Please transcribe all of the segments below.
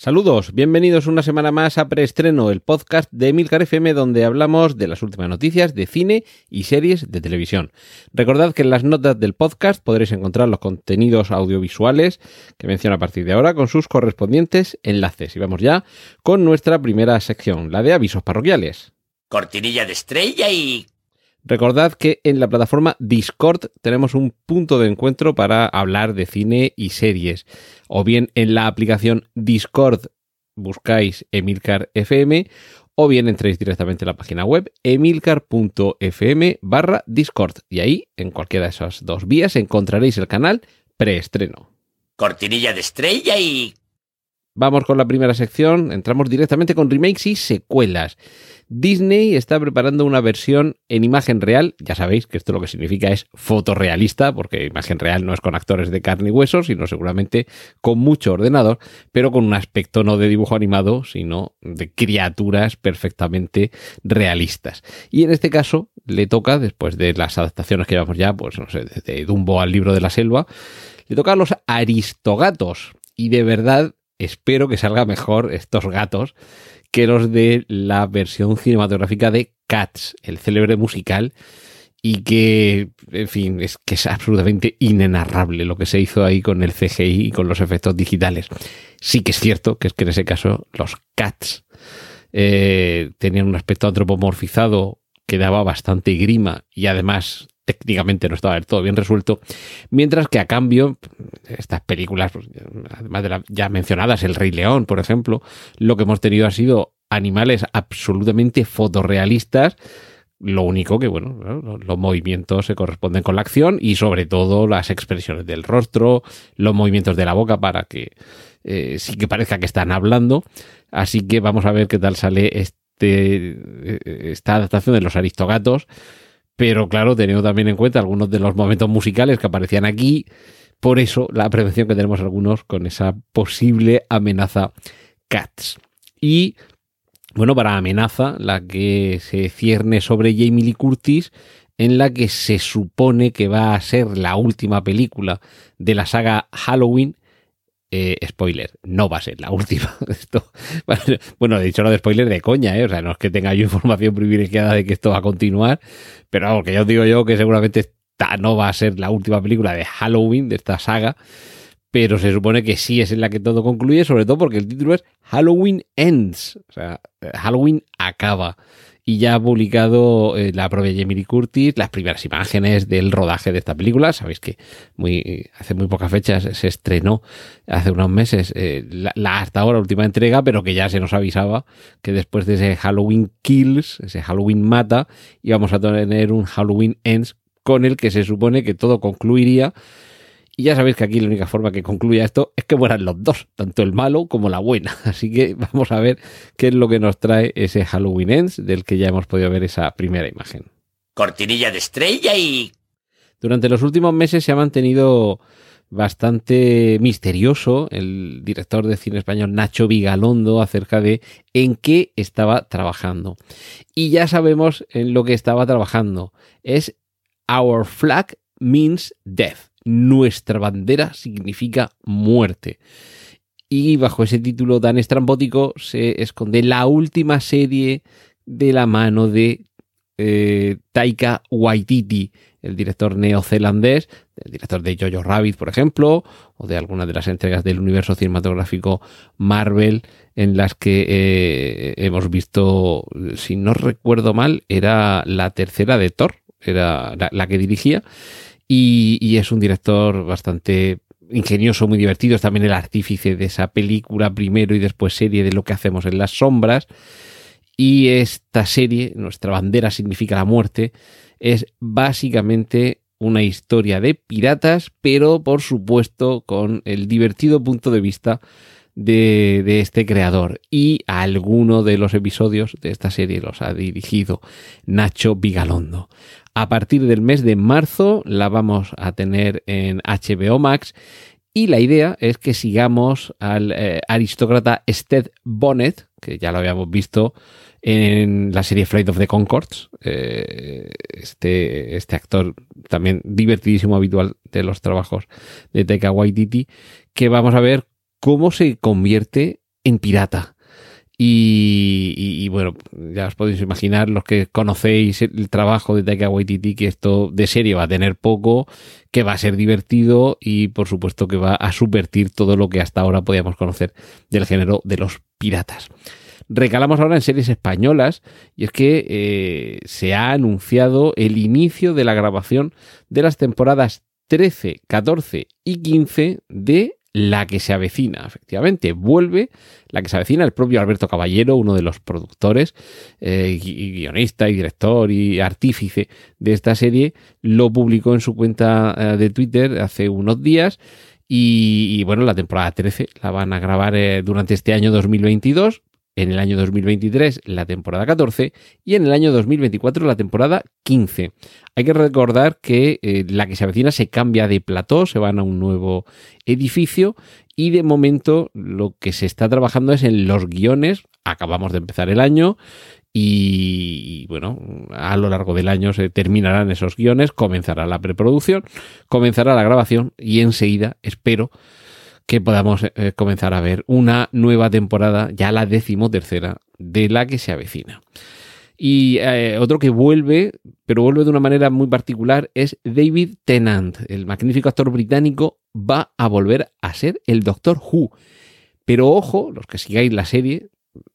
Saludos, bienvenidos una semana más a Preestreno, el podcast de Emilcar FM donde hablamos de las últimas noticias de cine y series de televisión. Recordad que en las notas del podcast podréis encontrar los contenidos audiovisuales que menciono a partir de ahora con sus correspondientes enlaces. Y vamos ya con nuestra primera sección, la de avisos parroquiales. Cortinilla de estrella y... Recordad que en la plataforma Discord tenemos un punto de encuentro para hablar de cine y series. O bien en la aplicación Discord buscáis Emilcar FM o bien entréis directamente a la página web emilcar.fm barra Discord. Y ahí, en cualquiera de esas dos vías, encontraréis el canal preestreno. Cortinilla de estrella y... Vamos con la primera sección, entramos directamente con remakes y secuelas. Disney está preparando una versión en imagen real, ya sabéis que esto lo que significa es fotorrealista, porque imagen real no es con actores de carne y hueso, sino seguramente con mucho ordenador, pero con un aspecto no de dibujo animado, sino de criaturas perfectamente realistas. Y en este caso le toca, después de las adaptaciones que llevamos ya, pues no sé, desde Dumbo al libro de la selva, le toca a los aristogatos. Y de verdad espero que salga mejor estos gatos que los de la versión cinematográfica de Cats, el célebre musical, y que, en fin, es que es absolutamente inenarrable lo que se hizo ahí con el CGI y con los efectos digitales. Sí que es cierto que en ese caso los Cats eh, tenían un aspecto antropomorfizado que daba bastante grima y además técnicamente no estaba del todo bien resuelto, mientras que a cambio estas películas, pues, además de las ya mencionadas, El Rey León, por ejemplo, lo que hemos tenido ha sido animales absolutamente fotorrealistas, lo único que, bueno, los movimientos se corresponden con la acción y sobre todo las expresiones del rostro, los movimientos de la boca para que eh, sí que parezca que están hablando. Así que vamos a ver qué tal sale este, eh, esta adaptación de los aristogatos pero claro, teniendo también en cuenta algunos de los momentos musicales que aparecían aquí, por eso la prevención que tenemos algunos con esa posible amenaza Cats. Y bueno, para amenaza, la que se cierne sobre Jamie Lee Curtis, en la que se supone que va a ser la última película de la saga Halloween eh, spoiler, no va a ser la última. Esto, bueno, he dicho lo de spoiler de coña, ¿eh? o sea, no es que tenga yo información privilegiada de que esto va a continuar, pero vamos, que ya os digo yo que seguramente esta no va a ser la última película de Halloween, de esta saga, pero se supone que sí es en la que todo concluye, sobre todo porque el título es Halloween Ends, o sea, Halloween acaba y ya ha publicado eh, la propia Jamie Curtis las primeras imágenes del rodaje de esta película. Sabéis que muy, hace muy pocas fechas se estrenó, hace unos meses, eh, la, hasta ahora última entrega, pero que ya se nos avisaba que después de ese Halloween Kills, ese Halloween Mata, íbamos a tener un Halloween Ends con el que se supone que todo concluiría y ya sabéis que aquí la única forma que concluya esto es que mueran los dos, tanto el malo como la buena. Así que vamos a ver qué es lo que nos trae ese Halloween Ends del que ya hemos podido ver esa primera imagen. Cortinilla de estrella y... Durante los últimos meses se ha mantenido bastante misterioso el director de cine español Nacho Vigalondo acerca de en qué estaba trabajando. Y ya sabemos en lo que estaba trabajando. Es Our Flag Means Death nuestra bandera significa muerte. Y bajo ese título tan estrambótico se esconde la última serie de la mano de eh, Taika Waititi, el director neozelandés, el director de Jojo Rabbit, por ejemplo, o de algunas de las entregas del universo cinematográfico Marvel, en las que eh, hemos visto, si no recuerdo mal, era la tercera de Thor, era la que dirigía, y, es un director bastante ingenioso, muy divertido. Es también el artífice de esa película primero y después serie de lo que hacemos en las sombras. Y esta serie, Nuestra bandera significa la muerte, es básicamente una historia de piratas, pero por supuesto con el divertido punto de vista de, de este creador. Y alguno de los episodios de esta serie los ha dirigido Nacho Vigalondo. A partir del mes de marzo la vamos a tener en HBO Max y la idea es que sigamos al eh, aristócrata Sted Bonnet, que ya lo habíamos visto en la serie Flight of the Concords. eh, este, este actor también divertidísimo, habitual de los trabajos de Taika Waititi, que vamos a ver cómo se convierte en pirata. Y, y- bueno, ya os podéis imaginar los que conocéis el trabajo de Taika Waititi, que esto de serie va a tener poco, que va a ser divertido y por supuesto que va a subvertir todo lo que hasta ahora podíamos conocer del género de los piratas. Recalamos ahora en series españolas y es que eh, se ha anunciado el inicio de la grabación de las temporadas 13, 14 y 15 de La que se avecina. Efectivamente, vuelve La que se avecina el propio Alberto Caballero, uno de los productores, eh, guionista y director y artífice de esta serie, lo publicó en su cuenta eh, de Twitter hace unos días. Y, y, bueno, la temporada 13 la van a grabar eh, durante este año 2022 en el año 2023 la temporada 14 y en el año 2024 la temporada 15. Hay que recordar que eh, la que se avecina se cambia de plató, se van a un nuevo edificio y de momento lo que se está trabajando es en los guiones. Acabamos de empezar el año y, y, bueno, a lo largo del año se terminarán esos guiones, comenzará la preproducción, comenzará la grabación y enseguida espero que podamos eh, comenzar a ver una nueva temporada, ya la decimotercera, de la que se avecina. Y eh, otro que vuelve, pero vuelve de una manera muy particular, es David Tennant. El magnífico actor británico va a volver a ser el Doctor Who. Pero ojo, los que sigáis la serie,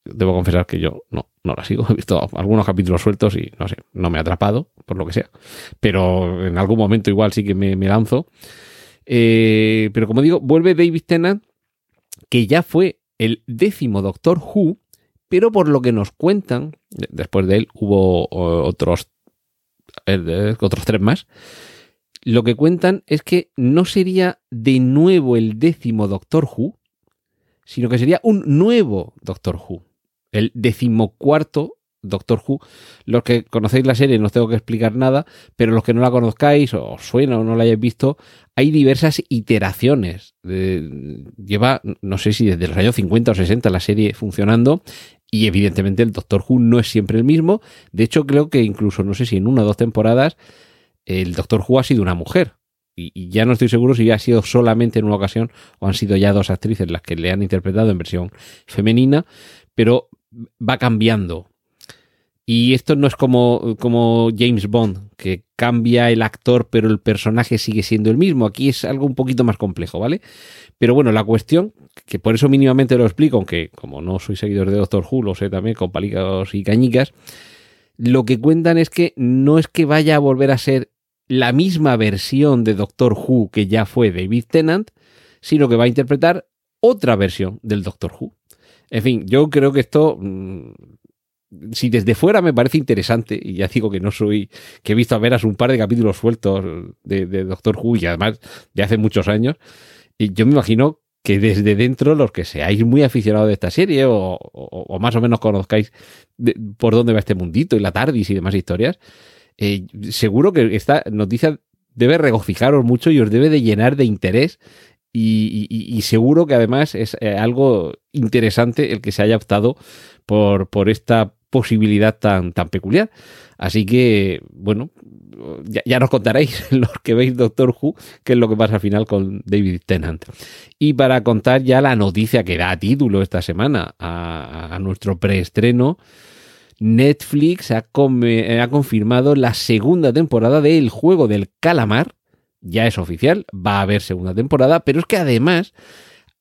debo confesar que yo no, no la sigo. He visto algunos capítulos sueltos y no sé, no me ha atrapado, por lo que sea. Pero en algún momento igual sí que me, me lanzo. Eh, pero como digo, vuelve David Tennant, que ya fue el décimo Doctor Who, pero por lo que nos cuentan, después de él hubo otros, otros tres más, lo que cuentan es que no sería de nuevo el décimo Doctor Who, sino que sería un nuevo Doctor Who, el decimocuarto Doctor Who. Los que conocéis la serie no os tengo que explicar nada, pero los que no la conozcáis o os suena o no la hayáis visto, hay diversas iteraciones. Lleva, no sé si desde los años 50 o 60 la serie funcionando y evidentemente el Doctor Who no es siempre el mismo. De hecho, creo que incluso, no sé si en una o dos temporadas, el Doctor Who ha sido una mujer. Y, y ya no estoy seguro si ha sido solamente en una ocasión o han sido ya dos actrices las que le han interpretado en versión femenina, pero va cambiando. Y esto no es como, como James Bond, que cambia el actor, pero el personaje sigue siendo el mismo. Aquí es algo un poquito más complejo, ¿vale? Pero bueno, la cuestión, que por eso mínimamente lo explico, aunque como no soy seguidor de Doctor Who, lo sé también con palicos y cañicas, lo que cuentan es que no es que vaya a volver a ser la misma versión de Doctor Who que ya fue David Tennant, sino que va a interpretar otra versión del Doctor Who. En fin, yo creo que esto mmm, si desde fuera me parece interesante, y ya digo que no soy, que he visto a veras un par de capítulos sueltos de, Doctor Who y además de hace muchos años, y yo me imagino que desde dentro los que seáis muy aficionados de esta serie o, o, más o menos conozcáis por dónde va este mundito y la TARDIS y demás historias, eh, seguro que esta noticia debe regocijaros mucho y os debe de llenar de interés y, y, y, seguro que además es eh, algo interesante el que se haya optado por, por esta posibilidad tan, tan peculiar. Así que, bueno, ya, nos contaréis los que veis Doctor Who qué es lo que pasa al final con David Tennant. Y para contar ya la noticia que da título esta semana a, a nuestro preestreno, Netflix ha, come, ha confirmado la segunda temporada de El Juego del Calamar. Ya es oficial, va a haber segunda temporada, pero es que además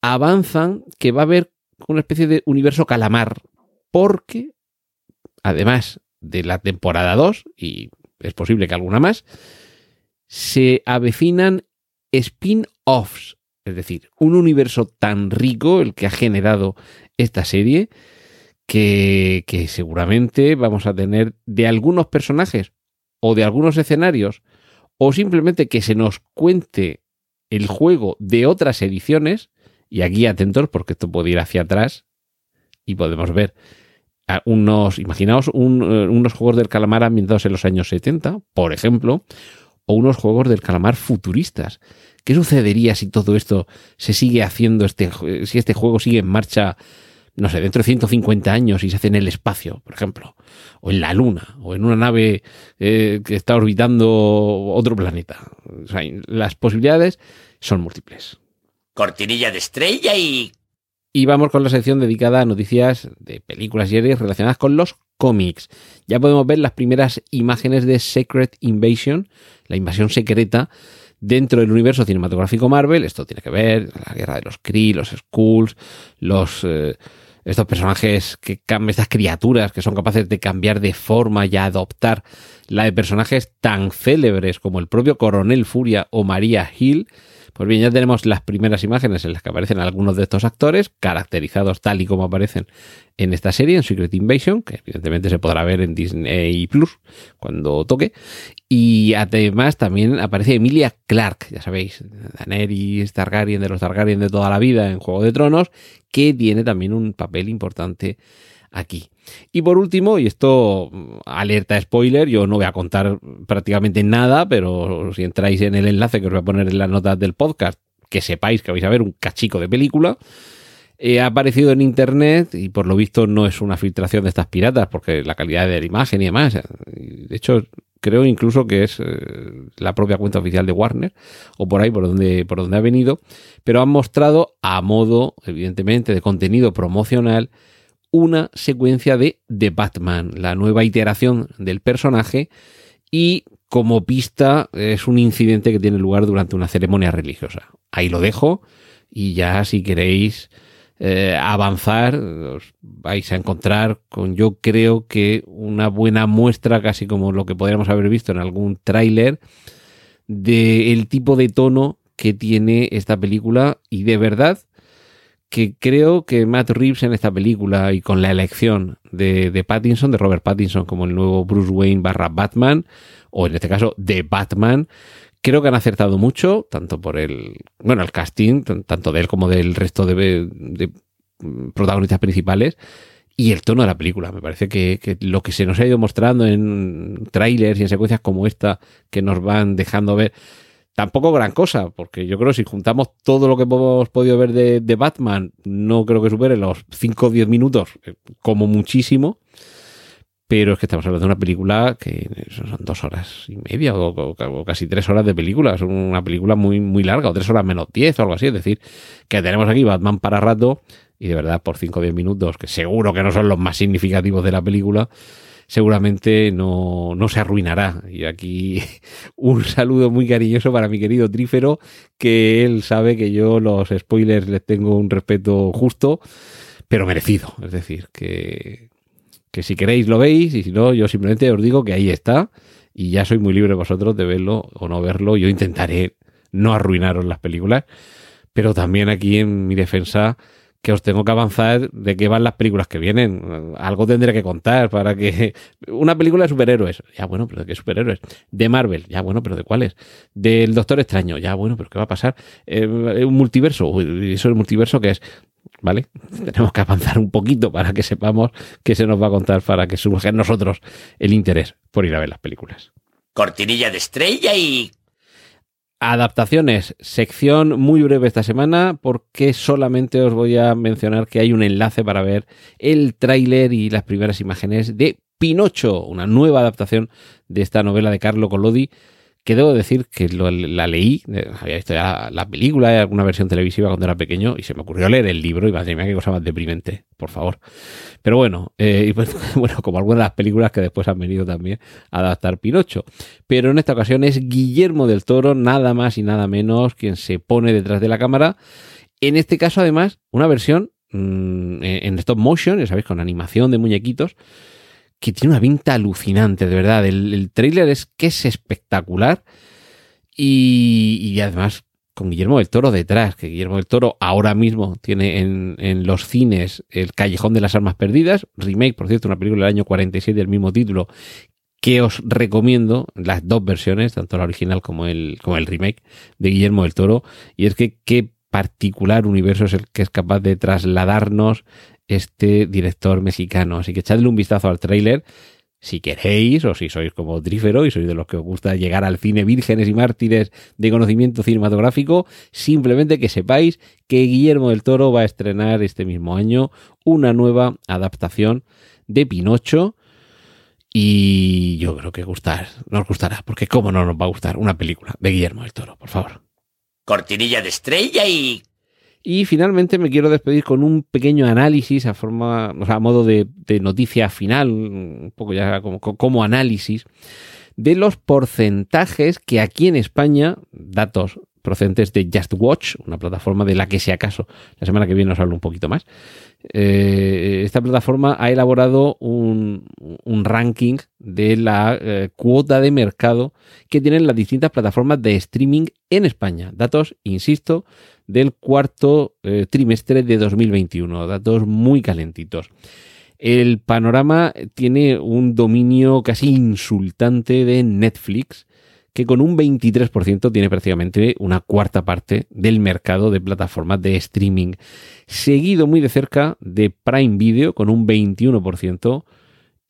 avanzan que va a haber una especie de universo calamar, porque además de la temporada 2, y es posible que alguna más, se avecinan spin-offs, es decir, un universo tan rico el que ha generado esta serie, que, que, seguramente vamos a tener de algunos personajes o de algunos escenarios, o simplemente que se nos cuente el juego de otras ediciones, Y aquí atentos porque esto puede ir hacia atrás y podemos ver unos, imaginaos eh, unos juegos del calamar ambientados en los años 70, por ejemplo, o unos juegos del calamar futuristas. ¿Qué sucedería si todo esto se sigue haciendo, este, si este juego sigue en marcha, no sé, dentro de 150 años y se hace en el espacio, por ejemplo, o en la Luna, o en una nave eh, que está orbitando otro planeta? Las posibilidades son múltiples. Cortinilla de estrella y... Y vamos con la sección dedicada a noticias de películas y series relacionadas con los cómics. Ya podemos ver las primeras imágenes de Secret Invasion, la invasión secreta, dentro del universo cinematográfico Marvel. Esto tiene que ver la guerra de los Kree, los Skrulls, los... eh, estos personajes que estas criaturas que son capaces de cambiar de forma y adoptar la de personajes tan célebres como el propio Coronel Furia o María Hill. Pues bien, ya tenemos las primeras imágenes en las que aparecen algunos de estos actores, caracterizados tal y como aparecen en esta serie, en Secret Invasion, que evidentemente se podrá ver en Disney Plus cuando toque. Y además también aparece Emilia Clarke, ya sabéis, Daenerys Targaryen de los Targaryen de toda la vida en Juego de Tronos, que tiene también un papel importante aquí. Y por último, y esto mm, alerta spoiler, yo no voy a contar prácticamente nada, pero si entráis en el enlace que os voy a poner en las notas del podcast, que sepáis que vais a ver un cachico de película. Eh, ha aparecido en internet y por lo visto no es una filtración de estas piratas, porque la calidad de la imagen y demás. De hecho, creo incluso que es eh, la propia cuenta oficial de Warner, o por ahí por donde, por donde ha venido, pero han mostrado a modo, evidentemente, de contenido promocional una secuencia de The Batman, la nueva iteración del personaje, y como pista es un incidente que tiene lugar durante una ceremonia religiosa. Ahí lo dejo y ya si queréis eh, avanzar os vais a encontrar con yo creo que una buena muestra, casi como lo que podríamos haber visto en algún tráiler, del tipo de tono que tiene esta película y de verdad que creo que Matt Reeves en esta película y con la elección de, de Pattinson, de Robert Pattinson como el nuevo Bruce Wayne barra Batman, o en este caso de Batman, creo que han acertado mucho, tanto por el, bueno, el casting, tanto de él como del resto de, de protagonistas principales, y el tono de la película. Me parece que, que lo que se nos ha ido mostrando en trailers y en secuencias como esta, que nos van dejando ver, tampoco gran cosa, porque yo creo que si juntamos todo lo que hemos podido ver de, de Batman, no creo que supere los 5 o 10 minutos, eh, como muchísimo. Pero es que estamos hablando de una película que son dos horas y media o, casi tres horas de película. Es una película muy, muy larga, o tres horas menos diez o algo así. Es decir, que tenemos aquí Batman para rato y de verdad por 5 o 10 minutos, que seguro que no son los más significativos de la película, seguramente no, no se arruinará. Y aquí un saludo muy cariñoso para mi querido Trífero, que él sabe que yo los spoilers les tengo un respeto justo, pero merecido. Es decir, que, que si queréis lo veis y si no, yo simplemente os digo que ahí está y ya soy muy libre vosotros de verlo o no verlo. Yo intentaré no arruinaros las películas, pero también aquí en mi defensa que os tengo que avanzar de qué van las películas que vienen. Algo tendré que contar para que... Una película de superhéroes. Ya bueno, pero ¿de qué superhéroes? De Marvel. Ya bueno, pero ¿de cuáles? Del Doctor Extraño. Ya bueno, pero ¿qué va a pasar? Eh, un multiverso. Uy, ¿Eso el multiverso qué es? ¿Vale? Tenemos que avanzar un poquito para que sepamos qué se nos va a contar para que surja en nosotros el interés por ir a ver las películas. Cortinilla de estrella y... Adaptaciones, sección muy breve esta semana porque solamente os voy a mencionar que hay un enlace para ver el tráiler y las primeras imágenes de Pinocho, una nueva adaptación de esta novela de Carlo Collodi que debo decir que lo- la leí, eh, había visto ya la película, alguna versión televisiva cuando era pequeño y se me ocurrió leer el libro y madre mía qué cosa más deprimente, por favor. Pero bueno, eh, y bueno, como algunas de las películas que después han venido también a adaptar Pinocho. Pero en esta ocasión es Guillermo del Toro, nada más y nada menos, quien se pone detrás de la cámara. En este caso, además, una versión mm, en stop motion, ya sabéis, con animación de muñequitos, que tiene una pinta alucinante, de verdad. El, el es que es espectacular y, y además con Guillermo del Toro detrás, que Guillermo del Toro ahora mismo tiene en, en los cines El Callejón de las Armas Perdidas, remake, por cierto, una película del año 46 del mismo título, que os recomiendo las dos versiones, tanto la original como el, como el remake de Guillermo del Toro, y es que qué particular universo es el que es capaz de trasladarnos este director mexicano. Así que echadle un vistazo al tráiler si queréis, o si sois como Trífero y sois de los que os gusta llegar al cine vírgenes y mártires de conocimiento cinematográfico, simplemente que sepáis que Guillermo del Toro va a estrenar este mismo año una nueva adaptación de Pinocho. Y yo creo que gustar, nos gustará, porque cómo no nos va a gustar una película de Guillermo del Toro, por favor. Cortinilla de estrella y... Y finalmente me quiero despedir con un pequeño análisis a forma, o sea, a modo de, noticia final, un poco ya como, análisis, de los porcentajes que aquí en España, datos procedentes de Just Watch, una plataforma de la que si acaso la semana que viene os hablo un poquito más. Eh, esta plataforma ha elaborado un, un ranking de la eh, cuota de mercado que tienen las distintas plataformas de streaming en España. Datos, insisto, del cuarto eh, trimestre de 2021. Datos muy calentitos. El panorama tiene un dominio casi insultante de Netflix, que con un 23% tiene prácticamente una cuarta parte del mercado de plataformas de streaming, seguido muy de cerca de Prime Video con un 21%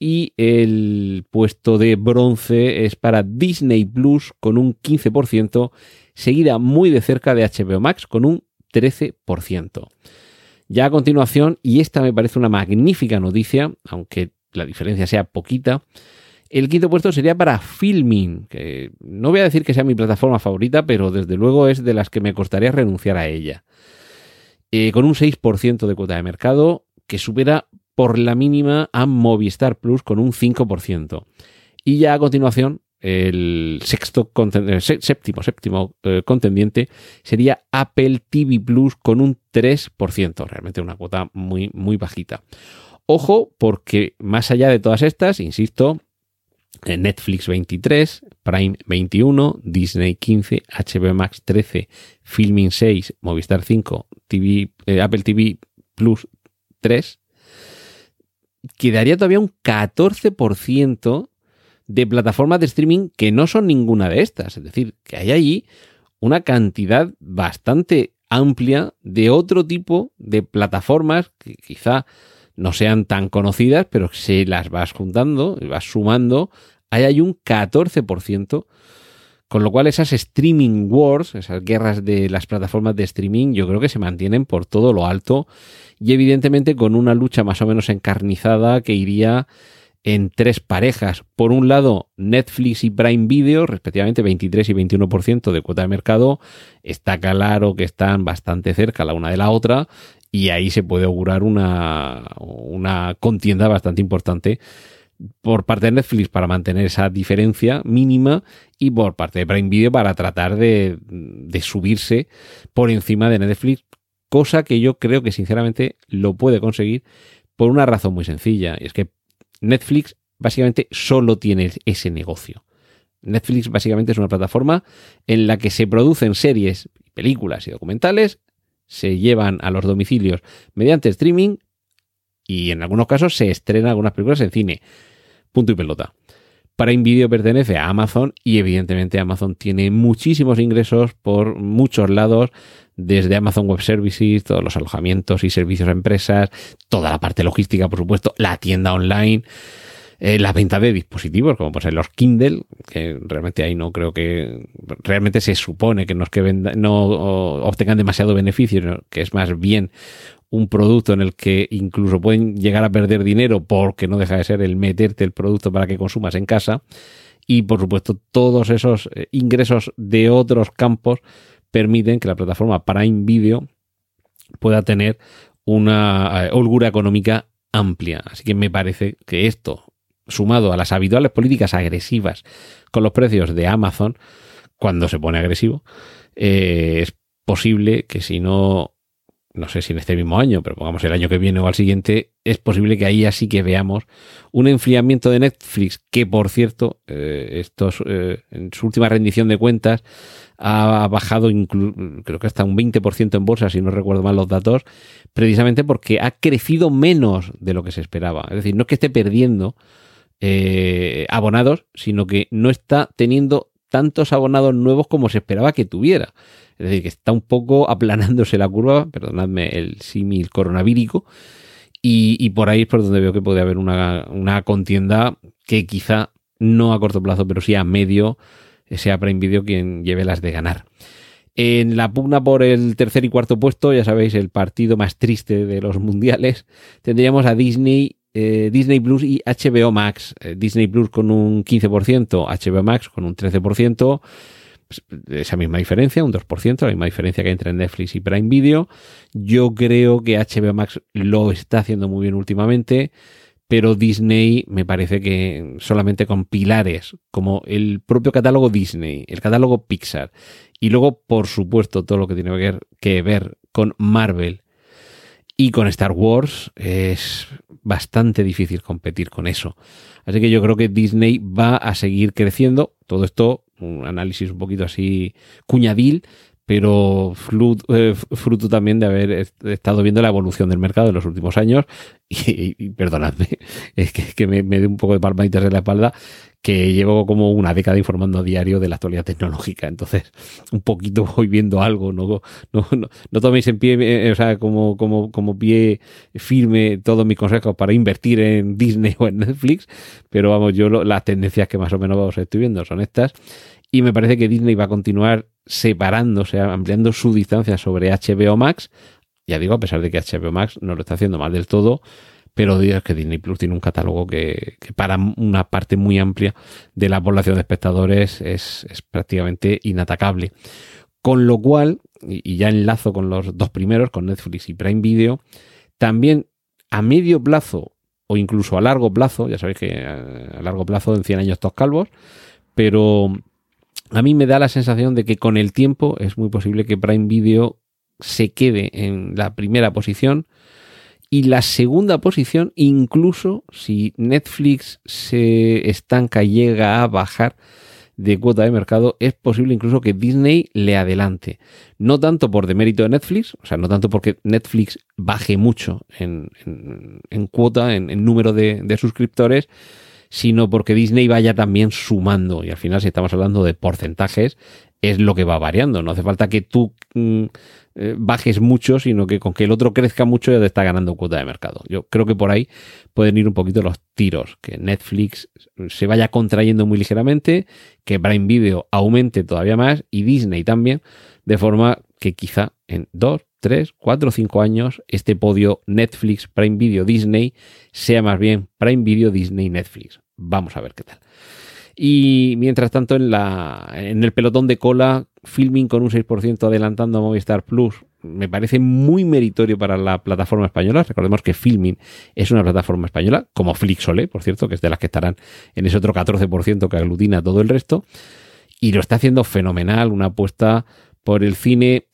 y el puesto de bronce es para Disney Plus con un 15%, seguida muy de cerca de HBO Max con un 13%. Ya a continuación, y esta me parece una magnífica noticia, aunque la diferencia sea poquita, el quinto puesto sería para Filming, que no voy a decir que sea mi plataforma favorita, pero desde luego es de las que me costaría renunciar a ella. Eh, con un 6% de cuota de mercado, que supera por la mínima a Movistar Plus con un 5%. Y ya a continuación, el sexto séptimo, eh, contendiente sería Apple TV Plus con un 3%, realmente una cuota muy, muy bajita. Ojo, porque más allá de todas estas, insisto, Netflix 23, Prime 21, Disney 15, HBO Max 13, Filming 6, Movistar 5, TV, eh, Apple TV Plus 3, quedaría todavía un 14% de plataformas de streaming que no son ninguna de estas. Es decir, que hay allí una cantidad bastante amplia de otro tipo de plataformas que quizá no sean tan conocidas, pero si las vas juntando, vas sumando, ahí hay un 14%, con lo cual esas streaming wars, esas guerras de las plataformas de streaming, yo creo que se mantienen por todo lo alto y evidentemente con una lucha más o menos encarnizada que iría en tres parejas. Por un lado, Netflix y Prime Video, respectivamente 23 y 21% de cuota de mercado. Está claro que están bastante cerca la una de la otra y ahí se puede augurar una, una contienda bastante importante por parte de Netflix para mantener esa diferencia mínima y por parte de Prime Video para tratar de, de, subirse por encima de Netflix, cosa que yo creo que sinceramente lo puede conseguir por una razón muy sencilla, y es que Netflix básicamente solo tiene ese negocio. Netflix básicamente es una plataforma en la que se producen series, películas y documentales se llevan a los domicilios mediante streaming y en algunos casos se estrenan algunas películas en cine. Punto y pelota. Prime Video pertenece a Amazon y evidentemente Amazon tiene muchísimos ingresos por muchos lados, desde Amazon Web Services, todos los alojamientos y servicios a empresas, toda la parte logística, por supuesto, la tienda online eh, la venta de dispositivos, como pues los Kindle, que realmente ahí no creo que realmente se supone que no que no obtengan demasiado beneficio, que es más bien un producto en el que incluso pueden llegar a perder dinero porque no deja de ser el meterte el producto para que consumas en casa. Y por supuesto, todos esos eh, ingresos de otros campos permiten que la plataforma Prime Video pueda tener una eh, holgura económica amplia. Así que me parece que esto, sumado a las habituales políticas agresivas con los precios de Amazon, cuando se pone agresivo, eh, es posible que si no, no sé si en este mismo año, pero pongamos el año que viene o al siguiente, es posible que ahí así que veamos un enfriamiento de Netflix, que por cierto, eh, estos, eh, en su última rendición de cuentas, ha bajado creo que hasta un 20% en bolsa, si no recuerdo mal los datos, precisamente porque ha crecido menos de lo que se esperaba. Es decir, no es que esté perdiendo, eh, abonados, sino que no está teniendo tantos abonados nuevos como se esperaba que tuviera. Es decir, que está un poco aplanándose la curva, perdonadme el símil coronavírico, y, por ahí es por donde veo que puede haber una, una, contienda que quizá no a corto plazo, pero sí a medio, sea Prime Video quien lleve las de ganar. En la pugna por el tercer y cuarto puesto, ya sabéis, el partido más triste de los mundiales, tendríamos a Disney, eh, Disney Plus y HBO Max. Eh, Disney Plus con un 15%, HBO Max con un 13%. Pues, esa misma diferencia, un 2%, la misma diferencia que entre Netflix y Prime Video. Yo creo que HBO Max lo está haciendo muy bien últimamente pero Disney me parece que solamente con pilares como el propio catálogo Disney, el catálogo Pixar y luego, por supuesto, todo lo que tiene que ver con Marvel y con Star Wars, es bastante difícil competir con eso. Así que yo creo que Disney va a seguir creciendo. Todo esto, un análisis un poquito así cuñadil, pero eh, fruto, también de haber estado viendo la evolución del mercado en los últimos años. Y, perdonadme, es que, me, me un poco de palmaditas en la espalda, que llevo como una década informando a diario de la actualidad tecnológica. Entonces, un poquito voy viendo algo, no, no, no, toméis en pie, eh, o sea, como, como, como pie firme todos mis consejos para invertir en Disney o en Netflix, pero vamos, yo las tendencias que más o menos estoy viendo son estas. Y me parece que Disney va a continuar separándose, ampliando su distancia sobre HBO Max. Ya digo, a pesar de que HBO Max no lo está haciendo mal del todo, pero digo que Disney Plus tiene un catálogo que, para una parte muy amplia de la población de espectadores es, prácticamente inatacable. Con lo cual, y, ya enlazo con los dos primeros, con Netflix y Prime Video, también a medio plazo o incluso a largo plazo, ya sabéis que a largo plazo en 100 años todos calvos, pero a mí me da la sensación de que con el tiempo es muy posible que Prime Video se quede en la primera posición y la segunda posición, incluso si Netflix se estanca, llega a bajar de cuota de mercado, es posible incluso que Disney le adelante. No tanto por demérito de Netflix, o sea, no tanto porque Netflix baje mucho en, cuota, en, número de, de suscriptores, sino porque Disney vaya también sumando. Y al final, si estamos hablando de porcentajes, es lo que va variando. No hace falta que tú mm, eh, bajes mucho, sino que con que el otro crezca mucho ya te está ganando cuota de mercado. Yo creo que por ahí pueden ir un poquito los tiros. Que Netflix se vaya contrayendo muy ligeramente, que Prime Video aumente todavía más y Disney también, de forma que quizá en dos, tres, cuatro cinco años este podio Netflix, Prime Video, Disney sea más bien Prime Video, Disney, Netflix. Vamos a ver qué tal. Y mientras tanto, en, la, en el pelotón de cola, Filming con un 6% adelantando a Movistar Plus, me parece muy meritorio para la plataforma española. Recordemos que Filming es una plataforma española, como Flixole, por cierto, que es de las que estarán en ese otro 14% que aglutina todo el resto. Y lo está haciendo fenomenal, una apuesta por el cine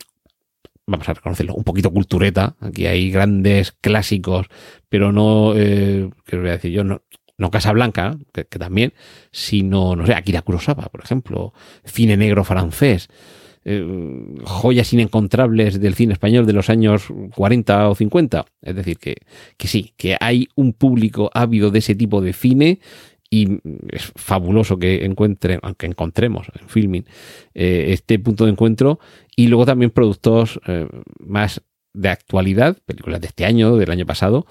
vamos a reconocerlo, un poquito cultureta. Aquí hay grandes clásicos, pero no, eh, ¿qué os voy a decir yo? No, no Casablanca, que, que también, sino, no sé, Akira Kurosawa, por ejemplo, cine negro francés, eh, joyas inencontrables del cine español de los años 40 o 50. Es decir, que, que sí, que hay un público ávido de ese tipo de cine y es fabuloso que encuentren, aunque encontremos en filming, eh, este punto de encuentro y luego también productos eh, más de actualidad, películas de este año, del año pasado,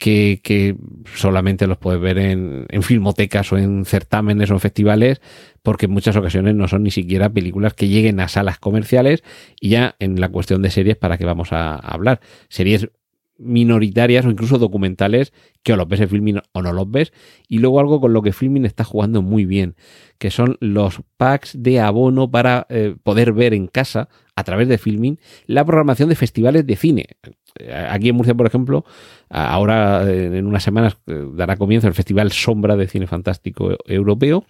que, solamente los puedes ver en, filmotecas o en certámenes o en festivales, porque en muchas ocasiones no son ni siquiera películas que lleguen a salas comerciales y ya en la cuestión de series, ¿para qué vamos a, hablar? Series minoritarias o incluso documentales que o los ves en Filmin o no los ves. Y luego algo con lo que Filmin está jugando muy bien, que son los packs de abono para eh, poder ver en casa a través de Filmin la programación de festivales de cine. Aquí en Murcia, por ejemplo, ahora en unas semanas eh, dará comienzo el Festival Sombra de Cine Fantástico Europeo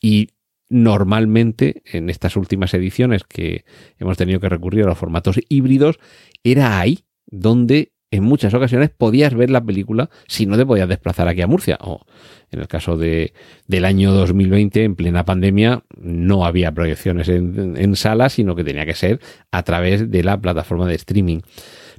y normalmente en estas últimas ediciones que hemos tenido que recurrir a los formatos híbridos, era ahí donde en muchas ocasiones podías ver la película si no te podías desplazar aquí a Murcia. O en el caso de, del año 2020, en plena pandemia, no había proyecciones en, en salas, sino que tenía que ser a través de la plataforma de streaming.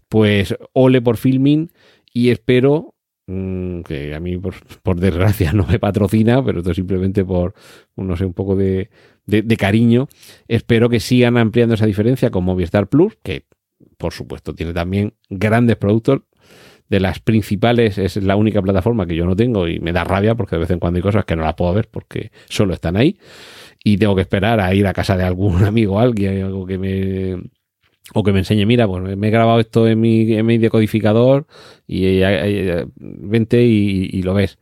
Pues ole por filming y espero mm, que a mí por, por, desgracia no me patrocina, pero esto simplemente por, no sé, un poco de, de, de, cariño. Espero que sigan ampliando esa diferencia con Movistar Plus, que por supuesto tiene también grandes productos. De las principales es la única plataforma que yo no tengo y me da rabia porque de vez en cuando hay cosas que no las puedo ver porque solo están ahí y tengo que esperar a ir a casa de algún amigo o alguien, que me o que me enseñe, mira, pues me he grabado esto en mi, en mi decodificador y eh, eh, vente y, y, lo ves.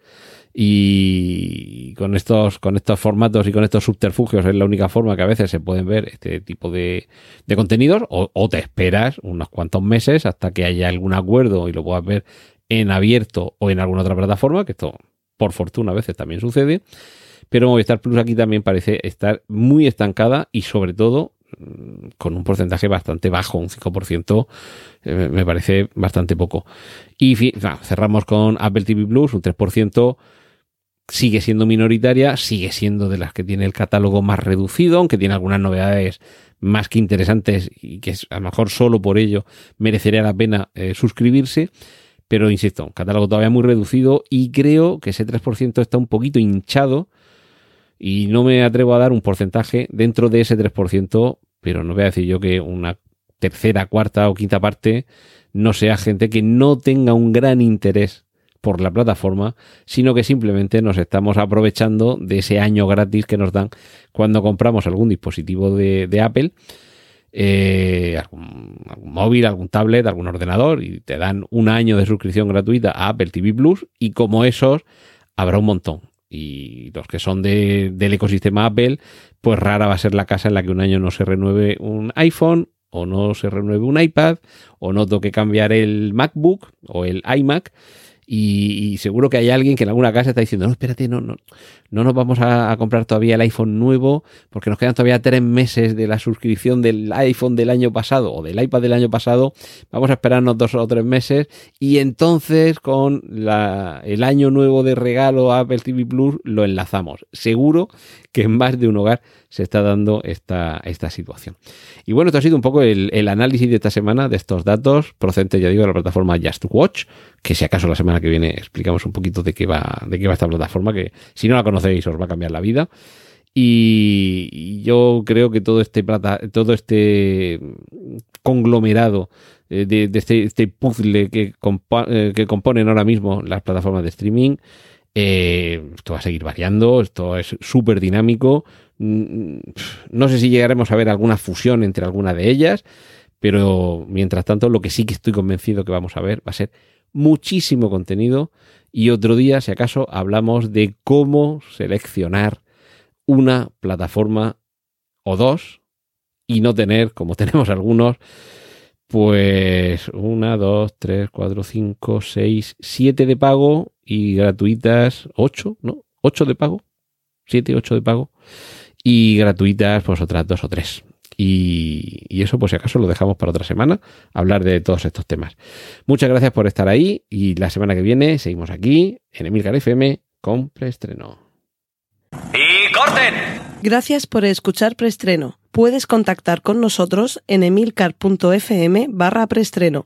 Y con estos, con estos formatos y con estos subterfugios es la única forma que a veces se pueden ver este tipo de, de contenidos o, te esperas unos cuantos meses hasta que haya algún acuerdo y lo puedas ver en abierto o en alguna otra plataforma, que esto por fortuna a veces también sucede. Pero Movistar Plus aquí también parece estar muy estancada y sobre todo con un porcentaje bastante bajo, un 5%, eh, me parece bastante poco. Y cerramos con Apple TV Plus, un 3%, sigue siendo minoritaria, sigue siendo de las que tiene el catálogo más reducido, aunque tiene algunas novedades más que interesantes y que a lo mejor solo por ello merecería la pena eh, suscribirse. Pero insisto, un catálogo todavía muy reducido y creo que ese 3% está un poquito hinchado y no me atrevo a dar un porcentaje dentro de ese 3%, pero no voy a decir yo que una tercera, cuarta o quinta parte no sea gente que no tenga un gran interés por la plataforma, sino que simplemente nos estamos aprovechando de ese año gratis que nos dan cuando compramos algún dispositivo de, Apple, eh, algún, algún, móvil, algún tablet, algún ordenador, y te dan un año de suscripción gratuita a Apple TV Plus, y como esos, habrá un montón. Y los que son de, del ecosistema Apple, pues rara va a ser la casa en la que un año no se renueve un iPhone o no se renueve un iPad o no toque cambiar el MacBook o el iMac y, y, seguro que hay alguien que en alguna casa está diciendo, no, espérate, no, no, no nos vamos a, a, comprar todavía el iPhone nuevo porque nos quedan todavía tres meses de la suscripción del iPhone del año pasado o del iPad del año pasado. Vamos a esperarnos dos o tres meses y entonces con la, el año nuevo de regalo Apple TV Plus lo enlazamos. Seguro que en más de un hogar se está dando esta, esta situación. Y bueno, esto ha sido un poco el, el análisis de esta semana de estos datos procedentes, ya digo, de la plataforma Just Watch, que si acaso la semana que viene explicamos un poquito de qué va, de qué va esta plataforma, que si no la conocéis os va a cambiar la vida. Y yo creo que todo este plata, todo este conglomerado de, de este, este, puzzle que, eh, que componen ahora mismo las plataformas de streaming, eh, esto va a seguir variando, esto es súper dinámico. No sé si llegaremos a ver alguna fusión entre alguna de ellas, pero mientras tanto lo que sí que estoy convencido que vamos a ver va a ser muchísimo contenido y otro día, si acaso, hablamos de cómo seleccionar una plataforma o dos y no tener, como tenemos algunos, pues una, dos, tres, cuatro, cinco, seis, siete de pago y gratuitas ocho, ¿no? Ocho de pago, siete, ocho de pago y gratuitas pues otras dos o tres. Y, y, eso, pues si acaso, lo dejamos para otra semana, hablar de todos estos temas. Muchas gracias por estar ahí y la semana que viene seguimos aquí en Emilcar FM con preestreno. ¡Y corten! Gracias por escuchar preestreno. Puedes contactar con nosotros en emilcar.fm barra preestreno,